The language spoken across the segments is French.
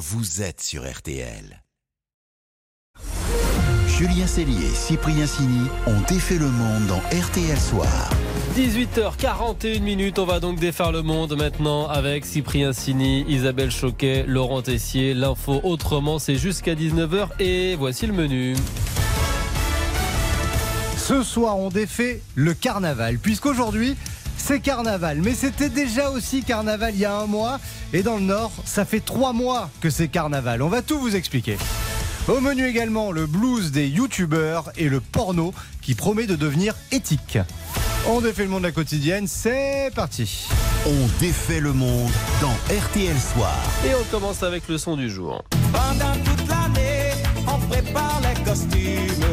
vous êtes sur RTL. Julien Cellier et Cyprien Sini ont défait le monde dans RTL Soir. 18h41 minutes, on va donc défaire le monde maintenant avec Cyprien Sini, Isabelle Choquet, Laurent Tessier. L'info autrement, c'est jusqu'à 19h et voici le menu. Ce soir, on défait le carnaval, puisqu'aujourd'hui, c'est carnaval. Mais c'était déjà aussi carnaval il y a un mois. Et dans le Nord, ça fait trois mois que c'est carnaval. On va tout vous expliquer. Au menu également, le blues des youtubeurs et le porno qui promet de devenir éthique. On défait le monde de la quotidienne, c'est parti. On défait le monde dans RTL Soir. Et on commence avec le son du jour. Pendant toute l'année, on prépare les costumes.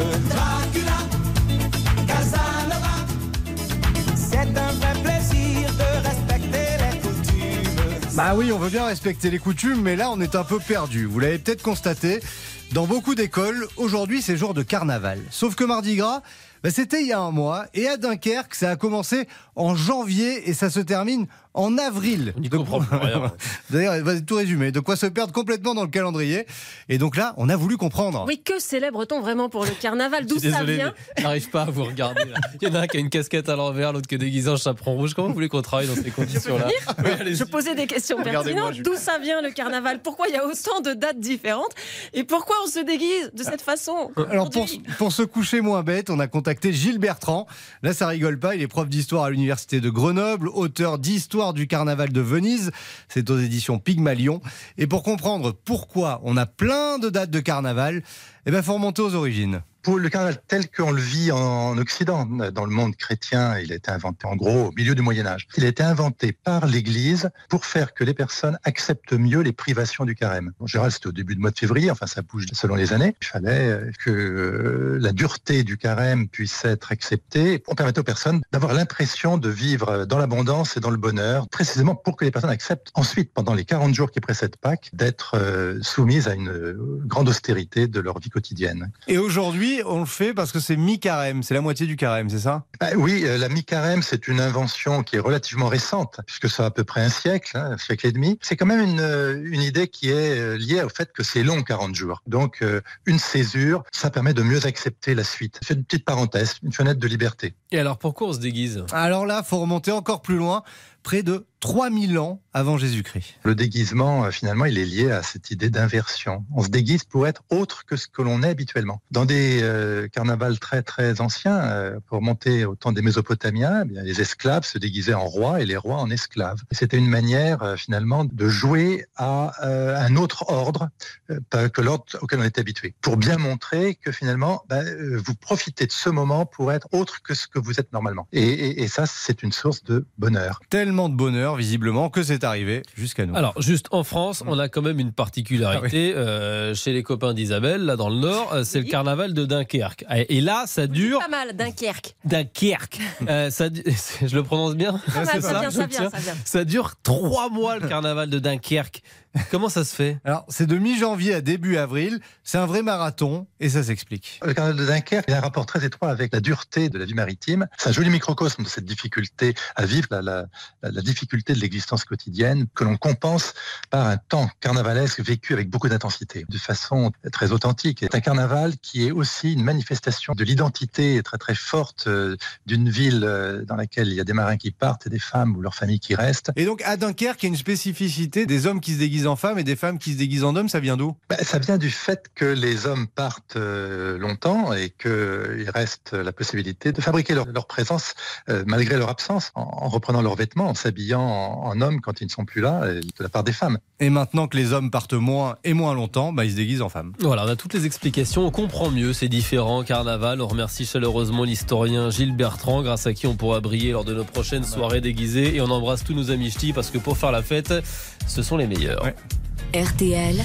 Bah oui, on veut bien respecter les coutumes, mais là on est un peu perdu. Vous l'avez peut-être constaté, dans beaucoup d'écoles, aujourd'hui c'est jour de carnaval. Sauf que Mardi Gras, bah, c'était il y a un mois, et à Dunkerque, ça a commencé en janvier et ça se termine en avril. On De-. D'ailleurs, vas-y, tout résumé. De quoi se perdre complètement dans le calendrier. Et donc là, on a voulu comprendre. Oui, que célèbre-t-on vraiment pour le carnaval? D'où ça désolé, vient? j'arrive pas à vous regarder. là. Il y en a un qui a une casquette à l'envers, l'autre qui est déguisé en chaperon rouge. Comment vous voulez qu'on travaille dans ces conditions-là? Oui. Je posais des questions pertinentes. D'où ça vient le carnaval? Pourquoi il y a autant de dates différentes? Et pourquoi on se déguise de cette façon? Alors pour, pour se coucher moins bête, on a contacté Gilles Bertrand. Là, ça rigole pas. Il est prof d'histoire à l'université de Grenoble, auteur d'Histoire du carnaval de Venise. C'est aux éditions Pygmalion. Et pour comprendre pourquoi on a plein de dates de carnaval, eh ben, faut remonter aux origines. Le carnaval tel qu'on le vit en Occident, dans le monde chrétien, il a été inventé en gros au milieu du Moyen Âge. Il a été inventé par l'Église pour faire que les personnes acceptent mieux les privations du carême. En général, c'était au début du mois de février, enfin ça bouge selon les années. Il fallait euh, que euh, la dureté du carême puisse être acceptée pour permettre aux personnes d'avoir l'impression de vivre dans l'abondance et dans le bonheur, précisément pour que les personnes acceptent ensuite, pendant les 40 jours qui précèdent Pâques, d'être euh, soumises à une grande austérité de leur vie quotidienne. Et aujourd'hui, on le fait parce que c'est mi-carême. C'est la moitié du carême, c'est ça? Ah oui, euh, la mi-carême, c'est une invention qui est relativement récente, puisque ça a à peu près un siècle, hein, un siècle et demi. C'est quand même une, euh, une idée qui est euh, liée au fait que c'est long, 40 jours. Donc, euh, une césure, ça permet de mieux accepter la suite. C'est une petite parenthèse, une fenêtre de liberté. Et alors pourquoi on se déguise? Alors là, faut remonter encore plus loin, près de 3000 ans avant Jésus-Christ. Le déguisement, euh, finalement, il est lié à cette idée d'inversion. On se déguise pour être autre que ce que l'on est habituellement. Dans des euh, carnavals très très anciens, euh, pour remonter au temps des Mésopotamiens, eh bien, les esclaves se déguisaient en rois et les rois en esclaves. C'était une manière euh, finalement de jouer à un autre ordre que l'ordre auquel on était habitué, pour bien montrer que finalement, ben, vous profitez de ce moment pour être autre que ce que vous êtes normalement. Et, et- et ça, c'est une source de bonheur. Tellement de bonheur, visiblement, que c'est arrivé jusqu'à nous. Alors, juste en France, on a quand même une particularité euh, chez les copains d'Isabelle, là dans le Nord, euh, c'est le carnaval de Dunkerque. Et là, ça dure. Pas mal, Dunkerque. Dunkerque. Euh, ça, je le prononce bien c'est ça ça, ça. Ça dure trois mois le carnaval de Dunkerque. Comment ça se fait? Alors, c'est de mi-janvier à début avril. C'est un vrai marathon et ça s'explique. Le carnaval de Dunkerque il y a un rapport très étroit avec la dureté de la vie maritime. C'est un joli microcosme de cette difficulté à vivre, la, la- la- la difficulté de l'existence quotidienne, que l'on compense par un temps carnavalesque vécu avec beaucoup d'intensité, de façon très authentique. C'est un carnaval qui est aussi une manifestation de l'identité très très forte euh, d'une ville euh, dans laquelle il y a des marins qui partent et des femmes ou leurs familles qui restent. Et donc, à Dunkerque, il y a une spécificité des hommes qui se déguisent en femmes et des femmes qui se déguisent en hommes. Ça vient d'où? Ben, ça vient du fait que les hommes partent euh, longtemps et qu'il reste la possibilité de fabriquer leur, leur présence euh, malgré leur absence, en, en reprenant leurs vêtements, en s'habillant en, en hommes quand ils ne sont plus là, et de la part des femmes. Et maintenant que les hommes partent moins et moins longtemps, bah, ils se déguisent en femmes. Voilà, on a toutes les explications, on comprend mieux ces différents carnavals. On remercie chaleureusement l'historien Gilles Bertrand, grâce à qui on pourra briller lors de nos prochaines soirées déguisées. Et on embrasse tous nos amis ch'tis parce que pour faire la fête, ce sont les meilleurs. Ouais. RTL,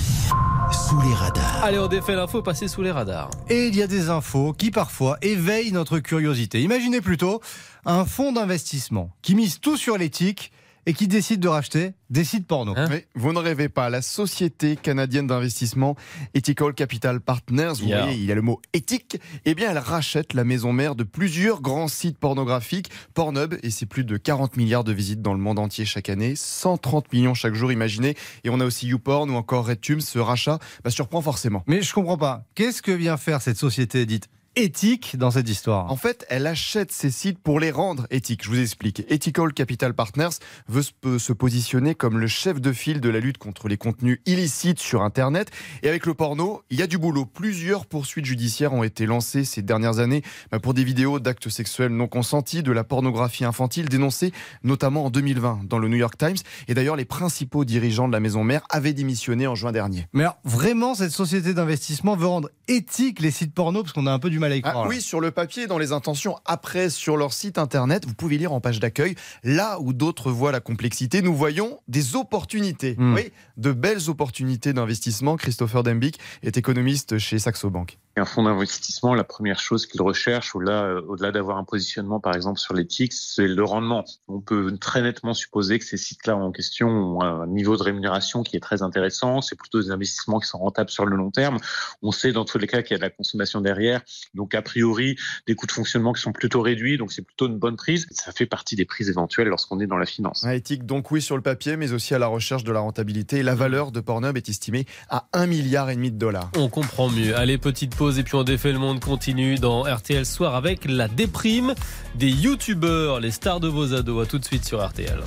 Sous les radars. Allez, on défait l'info, passer sous les radars. Et il y a des infos qui parfois éveillent notre curiosité. Imaginez plutôt un fonds d'investissement qui mise tout sur l'éthique et qui décide de racheter des sites porno. Hein Oui, vous ne rêvez pas, la société canadienne d'investissement Ethical Capital Partners, vous Yeah. voyez, il y a le mot éthique, eh bien elle rachète la maison mère de plusieurs grands sites pornographiques, Pornhub, et c'est plus de 40 milliards de visites dans le monde entier chaque année, 130 millions chaque jour, imaginez, et on a aussi YouPorn ou encore RedTube, ce rachat bah, surprend forcément. Mais je comprends pas. Qu'est-ce que vient faire cette société dite éthique dans cette histoire En fait, elle achète ces sites pour les rendre éthiques. Je vous explique. Ethical Capital Partners veut se- positionner comme le chef de file de la lutte contre les contenus illicites sur Internet. Et avec le porno, il y a du boulot. Plusieurs poursuites judiciaires ont été lancées ces dernières années bah, pour des vidéos d'actes sexuels non consentis, de la pornographie infantile dénoncée notamment en 2020 dans le New York Times. Et d'ailleurs, les principaux dirigeants de la maison mère avaient démissionné en juin dernier. Mais alors, vraiment, cette société d'investissement veut rendre éthique les sites porno parce qu'on a un peu du mal à y Ah, croire. oui, sur le papier, dans les intentions. Après, sur leur site internet, vous pouvez lire en page d'accueil, là où d'autres voient la complexité, nous voyons des opportunités. Hmm. Oui, de belles opportunités d'investissement. Christopher Dembick est économiste chez Saxo Bank. Un fonds d'investissement, la première chose qu'il recherche, au-delà, euh, au-delà d'avoir un positionnement, par exemple, sur l'éthique, c'est le rendement. On peut très nettement supposer que ces sites-là en question ont un niveau de rémunération qui est très intéressant. C'est plutôt des investissements qui sont rentables sur le long terme. On sait dans tous les cas qu'il y a de la consommation derrière. Donc, a priori, des coûts de fonctionnement qui sont plutôt réduits. Donc, c'est plutôt une bonne prise. Ça fait partie des prises éventuelles lorsqu'on est dans la finance. Ah, éthique, donc oui, sur le papier, mais aussi à la recherche de la rentabilité. La valeur de Pornhub est estimée à 1 milliard et demi de dollars. On comprend mieux. Allez, petite pause et puis on défait le monde continue dans RTL Soir avec la déprime des youtubeurs, les stars de vos ados. À tout de suite sur RTL.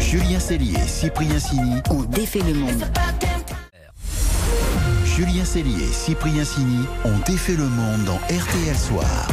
Julien Cellier et Cyprien Sini. On défait le monde. Julien Cellier et Cyprien Sini ont défait le monde dans RTL Soir.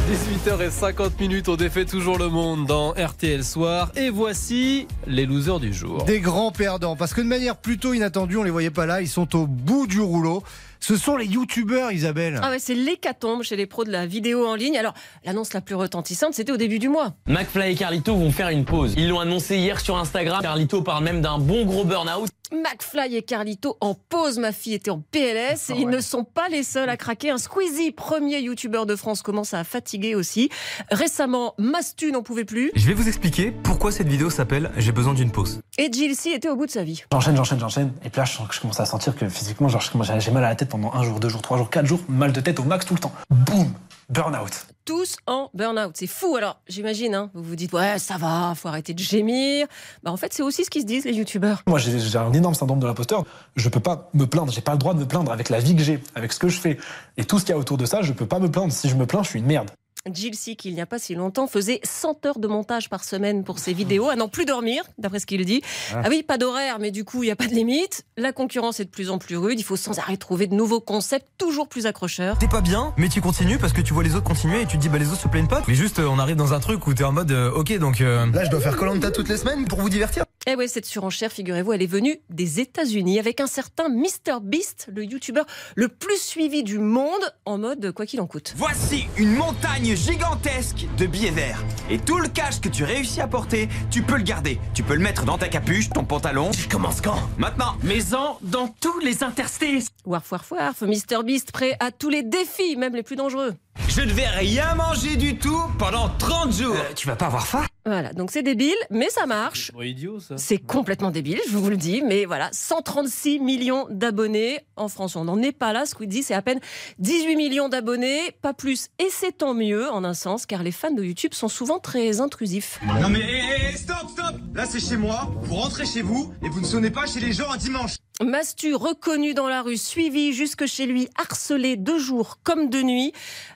18h50 minutes, on défait toujours le monde dans RTL Soir. Et voici les losers du jour. Des grands perdants, parce que de manière plutôt inattendue, on les voyait pas là, ils sont au bout du rouleau. Ce sont les youtubeurs, Isabelle. Ah ouais, c'est l'hécatombe chez les pros de la vidéo en ligne. Alors, l'annonce la plus retentissante, c'était au début du mois. McFly et Carlito vont faire une pause. Ils l'ont annoncé hier sur Instagram. Carlito parle même d'un bon gros burn-out. McFly et Carlito en pause, ma fille était en PLS et ils ne sont pas les seuls à craquer. Un Squeezie, premier youtubeur de France, commence à fatiguer aussi. Récemment, Mastu n'en pouvait plus Je vais vous expliquer pourquoi cette vidéo s'appelle J'ai besoin d'une pause. et Jilcy était au bout de sa vie. J'enchaîne, j'enchaîne, j'enchaîne. Et puis là, je, sens que je commence à sentir que physiquement, genre, j'ai mal à la tête pendant un jour, deux jours, trois jours, quatre jours, mal de tête au max tout le temps. Boum Burnout. Tous en burn-out. C'est fou. Alors, j'imagine, hein, vous vous dites, ouais, ça va, faut arrêter de gémir. Bah, en fait, c'est aussi ce qu'ils se disent, les youtubeurs. Moi, j'ai un énorme syndrome de l'imposteur. Je peux pas me plaindre, j'ai pas le droit de me plaindre avec la vie que j'ai, avec ce que je fais. Et tout ce qu'il y a autour de ça, je peux pas me plaindre. Si je me plains, je suis une merde. Jilcy, qui il n'y a pas si longtemps, faisait 100 heures de montage par semaine pour ses vidéos, à n'en plus dormir, d'après ce qu'il dit. Ah. Ah oui, pas d'horaire, mais du coup, il n'y a pas de limite. La concurrence est de plus en plus rude. Il faut sans arrêt trouver de nouveaux concepts, toujours plus accrocheurs. T'es pas bien, mais tu continues parce que tu vois les autres continuer et tu te dis bah les autres se plaignent pas. Mais juste euh, on arrive dans un truc où t'es en mode euh, ok donc euh, là je dois faire Colanta toutes les semaines pour vous divertir. Eh ouais, cette surenchère, figurez-vous, elle est venue des États-Unis avec un certain Mr Beast, le youtubeur le plus suivi du monde, en mode quoi qu'il en coûte. Voici une montagne gigantesque de billets verts. Et tout le cash que tu réussis à porter, tu peux le garder. Tu peux le mettre dans ta capuche, ton pantalon. Je commence quand? Maintenant. Maison dans tous les interstices. Warf, warf, warf, Mr Beast prêt à tous les défis, même les plus dangereux. Je ne vais rien manger du tout pendant 30 jours. Euh, tu vas pas avoir faim Voilà, donc c'est débile, mais ça marche. Bon, idiot ça. C'est complètement débile, je vous le dis, mais voilà, 136 millions d'abonnés en France. On n'en est pas là, Squeezie, c'est à peine 18 millions d'abonnés, pas plus, et c'est tant mieux en un sens, car les fans de YouTube sont souvent très intrusifs. Non mais hé, hé, stop, stop Là c'est chez moi, vous rentrez chez vous et vous ne sonnez pas chez les gens un dimanche. Mastu reconnu dans la rue, suivi jusque chez lui, harcelé de jour comme de nuit.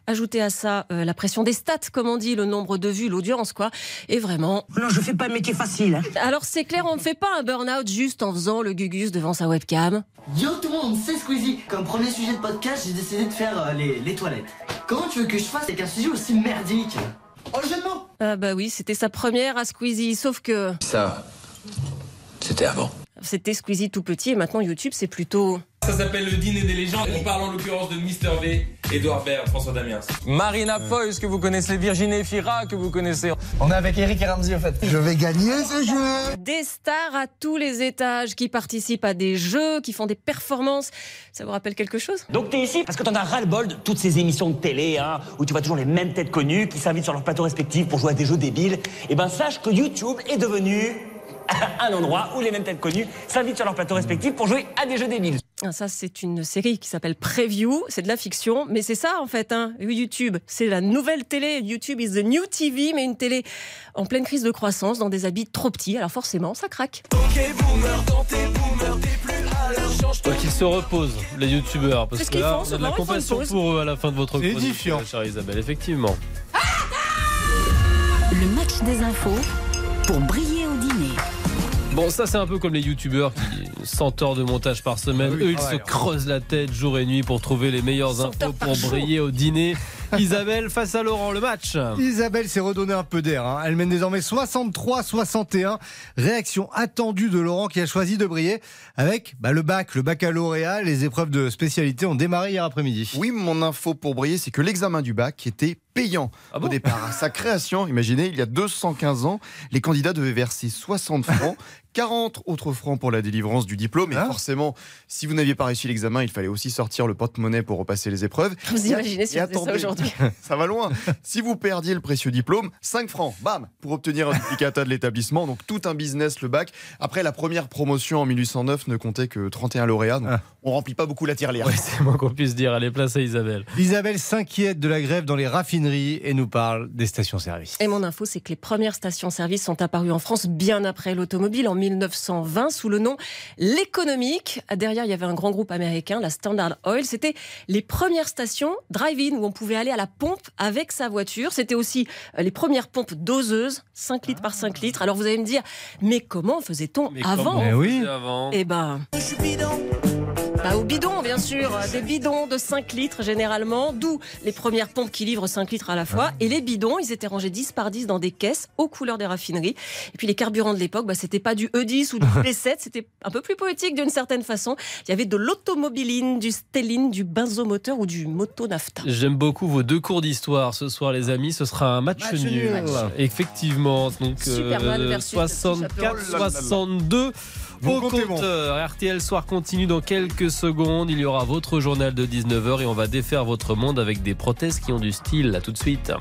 Ajoutez à ça euh, la pression des stats, comme on dit, le nombre de vues, l'audience, quoi. Et vraiment. Non, je fais pas le métier facile. Alors c'est clair, on ne fait pas un burn-out juste en faisant le gugus devant sa webcam. Yo tout le monde, c'est Squeezie. Comme premier sujet de podcast, j'ai décidé de faire euh, les, les toilettes. Comment tu veux que je fasse avec un sujet aussi merdique? Enchaînement Ah bah oui, c'était sa première à Squeezie, sauf que Ça c'était avant. C'était Squeezie tout petit et maintenant YouTube c'est plutôt... Ça s'appelle le dîner des légendes. On parle en l'occurrence de Mr V, Edouard Baird, François Damiens. Marina Foïs que vous connaissez, Virginie Fira que vous connaissez. On est avec Eric et Ramsey en fait. Je vais gagner ce jeu Des stars à tous les étages qui participent à des jeux, qui font des performances. Ça vous rappelle quelque chose? Donc t'es ici parce que t'en as ras-le-bol de toutes ces émissions de télé, hein, où tu vois toujours les mêmes têtes connues qui s'invitent sur leur plateau respectif pour jouer à des jeux débiles. Et ben sache que YouTube est devenu un endroit où les mêmes têtes connues s'invitent sur leur plateau respectif pour jouer à des jeux débiles. Ah, Ça, c'est une série qui s'appelle Preview. C'est de la fiction, mais c'est ça en fait. Hein. YouTube, c'est la nouvelle télé. YouTube is the new TV, mais une télé en pleine crise de croissance, dans des habits trop petits. Alors forcément, ça craque. Donc ils se reposent, les youtubeurs, parce que là, font, on a de la compassion pour eux à la fin de votre C'est chronique, édifiant. euh, chère Isabelle, effectivement. Le match des infos pour briller. Bon, ça c'est un peu comme les youtubeurs qui 100 heures de montage par semaine. Ah oui, Eux, ils pareil, se creusent la tête jour et nuit pour trouver les meilleures 100 infos pour briller au dîner. Isabelle face à Laurent, le match. Isabelle s'est redonné un peu d'air. hein. Elle mène désormais 63-61. Réaction attendue de Laurent qui a choisi de briller avec bah, le bac, le baccalauréat. Les épreuves de spécialité ont démarré hier après-midi. Oui, mon info pour briller, c'est que l'examen du bac était payant Ah bon? au départ. À sa création, imaginez, il y a 215 ans, les candidats devaient verser 60 francs, 40 autres francs pour la délivrance du diplôme. Et Ah. forcément, si vous n'aviez pas réussi l'examen, il fallait aussi sortir le porte-monnaie pour repasser les épreuves. Vous imaginez si faisait ça aujourd'hui ça va loin. Si vous perdiez le précieux diplôme, 5 francs, bam, pour obtenir un duplicata de l'établissement. Donc tout un business, le bac. Après, la première promotion en 1809 ne comptait que 31 lauréats. Donc Ah. on remplit pas beaucoup la tirelire. Ouais, c'est moins qu'on puisse dire. Allez, place à Isabelle. Isabelle s'inquiète de la grève dans les raffineries et nous parle des stations-service. Et mon info, c'est que les premières stations-service sont apparues en France bien après l'automobile, en 1920, sous le nom L'économique. Derrière, il y avait un grand groupe américain, la Standard Oil. C'était les premières stations drive-in où on pouvait aller à la pompe avec sa voiture. C'était aussi euh, les premières pompes doseuses, 5 litres par 5 litres. Alors vous allez me dire, mais comment faisait-on Mais avant on oui. avant? Eh ben. Bah, au bidon, bien sûr. Des bidons de 5 litres généralement, d'où les premières pompes qui livrent 5 litres à la fois. Et les bidons, ils étaient rangés 10 par 10 dans des caisses aux couleurs des raffineries. Et puis les carburants de l'époque, bah, c'était pas du E10 ou du P7, c'était un peu plus poétique d'une certaine façon. Il y avait de l'automobiline, du stéline, du benzomoteur ou du motonafta. J'aime beaucoup vos deux cours d'histoire ce soir, les amis. Ce sera un match, Match nul. nul. Effectivement. Donc, Superman euh, versus 64-62. Bon. compteur, RTL Soir continue dans quelques secondes. Il y aura votre journal de 19h et on va défaire votre monde avec des prothèses qui ont du style. À tout de suite.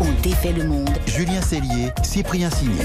On défait le monde. Julien Cellier, Cyprien Signé.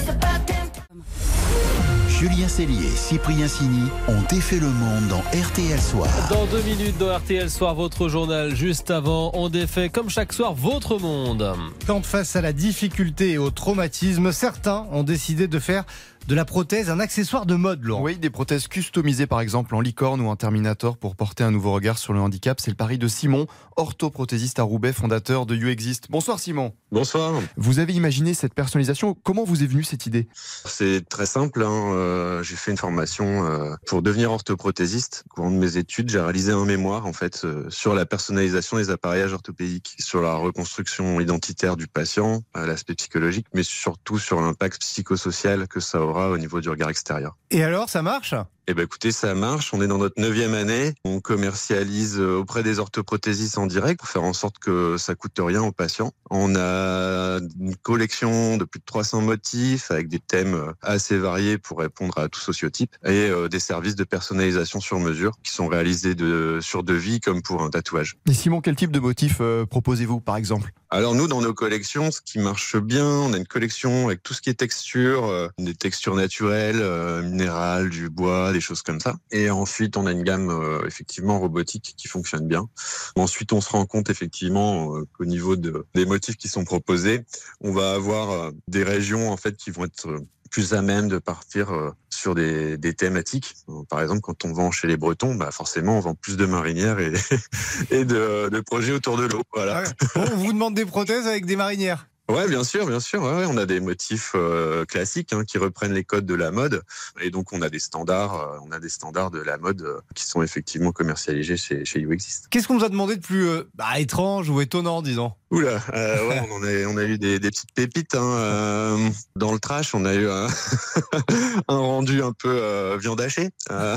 Julien Cellier et Cyprien Signy ont défait le monde dans RTL Soir. Dans deux minutes dans RTL Soir, votre journal. Juste avant, on défait comme chaque soir votre monde. Quand face à la difficulté et au traumatisme, certains ont décidé de faire de la prothèse un accessoire de mode, Laurent. Oui, des prothèses customisées par exemple en licorne ou en Terminator pour porter un nouveau regard sur le handicap. C'est le pari de Simon, orthoprothésiste à Roubaix, fondateur de YouExist. Bonsoir Simon. Bonsoir. Vous avez imaginé cette personnalisation? Comment vous est venue cette idée? C'est très simple. hein, euh, j'ai fait une formation euh, pour devenir orthoprothésiste. Au cours de mes études, j'ai réalisé un mémoire en fait euh, sur la personnalisation des appareillages orthopédiques, sur la reconstruction identitaire du patient, l'aspect psychologique, mais surtout sur l'impact psychosocial que ça aura au niveau du regard extérieur. Et alors, ça marche? Eh ben écoutez, ça marche. On est dans notre neuvième année. On commercialise euh, auprès des orthoprothésistes en direct pour faire en sorte que ça coûte rien aux patients. On a une collection de plus de 300 motifs avec des thèmes euh, assez variés pour répondre à tout sociotype et euh, des services de personnalisation sur mesure qui sont réalisés de, sur devis comme pour un tatouage. Et Simon, quel type de motif proposez-vous par exemple? Alors nous, dans nos collections, ce qui marche bien, on a une collection avec tout ce qui est texture, des textures naturelles, minérales, du bois, des choses comme ça. Et ensuite, on a une gamme euh, effectivement robotique qui fonctionne bien. Ensuite, on se rend compte effectivement euh, qu'au niveau de, des motifs qui sont proposés, on va avoir euh, des régions en fait qui vont être plus à même de partir sur des, thématiques. Par exemple, quand on vend chez les Bretons, bah forcément, on vend plus de marinières et, de projets autour de l'eau. Voilà. On vous demande des prothèses avec des marinières Ouais, bien sûr, bien sûr. Ouais, on a des motifs euh, classiques hein, qui reprennent les codes de la mode, et donc on a des standards, euh, on a des standards de la mode euh, qui sont effectivement commercialisés chez chez YouExist. Qu'est-ce qu'on vous a demandé de plus bah, étrange ou étonnant, disons? Oula, ouais, on en a, on a eu des, des petites pépites. Hein, dans le trash, on a eu un, un rendu un peu viande hachée. Ah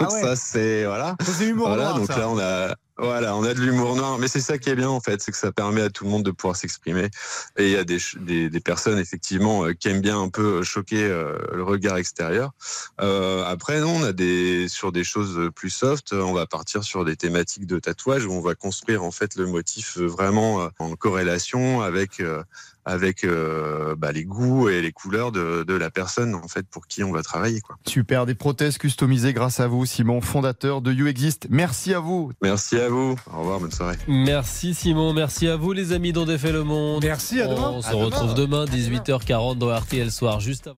ouais. Ça c'est voilà. Ça, c'est l'humour Voilà, noir, donc ça. là on a voilà, on a de l'humour noir, mais c'est ça qui est bien en fait, c'est que ça permet à tout le monde de pouvoir s'exprimer. Et il y a des, des, des personnes effectivement euh, qui aiment bien un peu choquer euh, le regard extérieur. Euh, après, non, on a des sur des choses plus soft, euh, on va partir sur des thématiques de tatouage où on va construire en fait le motif euh, vraiment euh, en corrélation avec euh, avec euh, bah, les goûts et les couleurs de, de la personne en fait pour qui on va travailler. Quoi. Super, des prothèses customisées grâce à vous, Simon, fondateur de You Exist. Merci à vous. Merci à vous. Au revoir, bonne soirée. Merci Simon, merci à vous les amis dont défait le monde. Merci, à demain. On se À demain. retrouve demain 18h40 dans RTL Soir juste avant.